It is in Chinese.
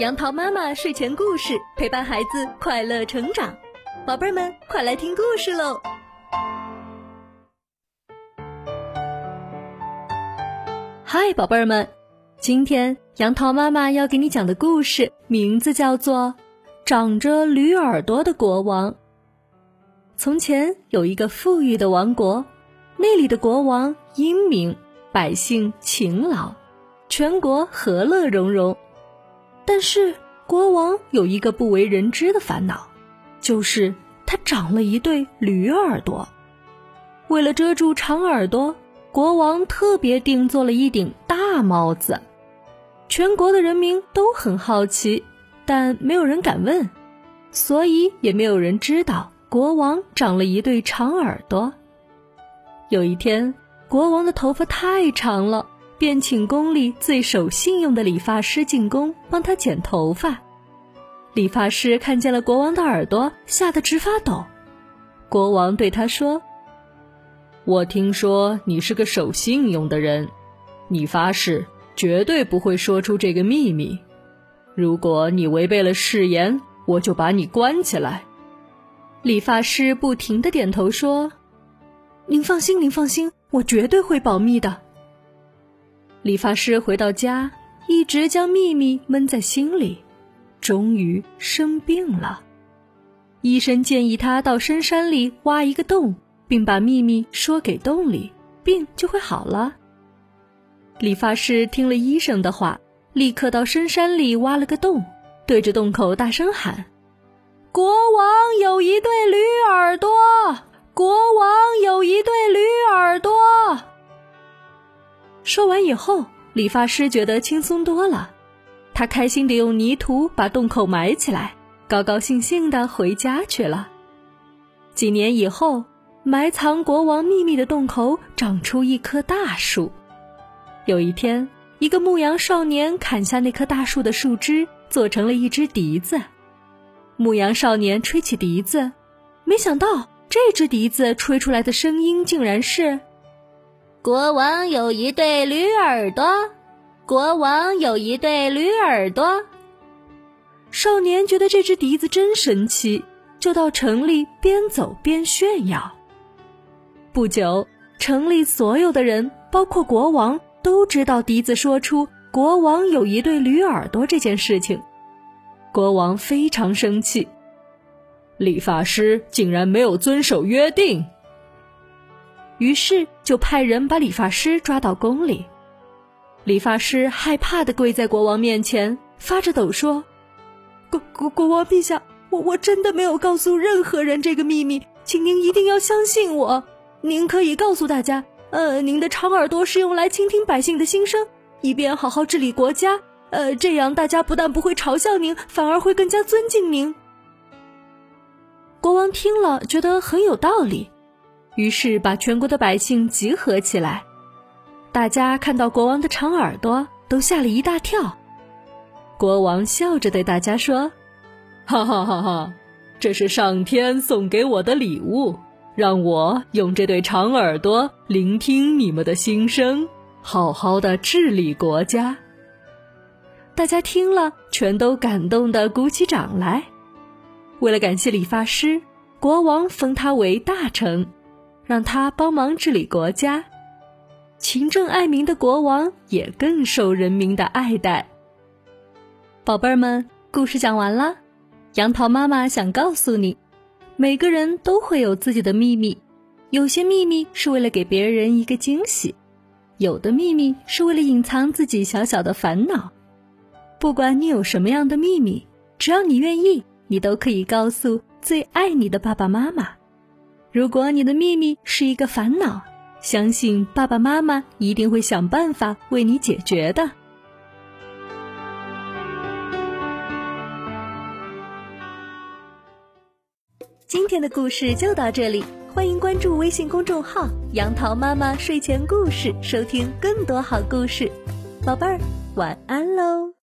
杨桃妈妈睡前故事陪伴孩子快乐成长，宝贝儿们快来听故事喽！嗨，宝贝儿们，今天杨桃妈妈要给你讲的故事名字叫做《长着驴耳朵的国王》。从前有一个富裕的王国，那里的国王英明，百姓勤劳，全国和乐融融。但是国王有一个不为人知的烦恼，就是他长了一对驴耳朵。为了遮住长耳朵，国王特别定做了一顶大帽子。全国的人民都很好奇，但没有人敢问，所以也没有人知道国王长了一对长耳朵。有一天，国王的头发太长了。便请宫里最守信用的理发师进宫帮他剪头发。理发师看见了国王的耳朵，吓得直发抖。国王对他说：“我听说你是个守信用的人，你发誓绝对不会说出这个秘密。如果你违背了誓言，我就把你关起来。”理发师不停的点头说：“您放心，您放心，我绝对会保密的。”理发师回到家，一直将秘密闷在心里，终于生病了。医生建议他到深山里挖一个洞，并把秘密说给洞里，病就会好了。理发师听了医生的话，立刻到深山里挖了个洞，对着洞口大声喊：“国王有一对驴耳朵！国王有一对驴耳朵！”说完以后，理发师觉得轻松多了，他开心地用泥土把洞口埋起来，高高兴兴地回家去了。几年以后，埋藏国王秘密的洞口长出一棵大树。有一天，一个牧羊少年砍下那棵大树的树枝，做成了一只笛子。牧羊少年吹起笛子，没想到这只笛子吹出来的声音竟然是。国王有一对驴耳朵，国王有一对驴耳朵。少年觉得这只笛子真神奇，就到城里边走边炫耀。不久，城里所有的人，包括国王，都知道笛子说出“国王有一对驴耳朵”这件事情。国王非常生气，理发师竟然没有遵守约定。于是就派人把理发师抓到宫里。理发师害怕的跪在国王面前，发着抖说：“国国国王陛下，我我真的没有告诉任何人这个秘密，请您一定要相信我。您可以告诉大家，呃，您的长耳朵是用来倾听百姓的心声，以便好好治理国家。呃，这样大家不但不会嘲笑您，反而会更加尊敬您。”国王听了，觉得很有道理。于是把全国的百姓集合起来，大家看到国王的长耳朵，都吓了一大跳。国王笑着对大家说：“哈哈哈哈，这是上天送给我的礼物，让我用这对长耳朵聆听你们的心声，好好的治理国家。”大家听了，全都感动的鼓起掌来。为了感谢理发师，国王封他为大臣。让他帮忙治理国家，勤政爱民的国王也更受人民的爱戴。宝贝儿们，故事讲完了。杨桃妈妈想告诉你，每个人都会有自己的秘密，有些秘密是为了给别人一个惊喜，有的秘密是为了隐藏自己小小的烦恼。不管你有什么样的秘密，只要你愿意，你都可以告诉最爱你的爸爸妈妈。如果你的秘密是一个烦恼，相信爸爸妈妈一定会想办法为你解决的。今天的故事就到这里，欢迎关注微信公众号“杨桃妈妈睡前故事”，收听更多好故事。宝贝儿，晚安喽。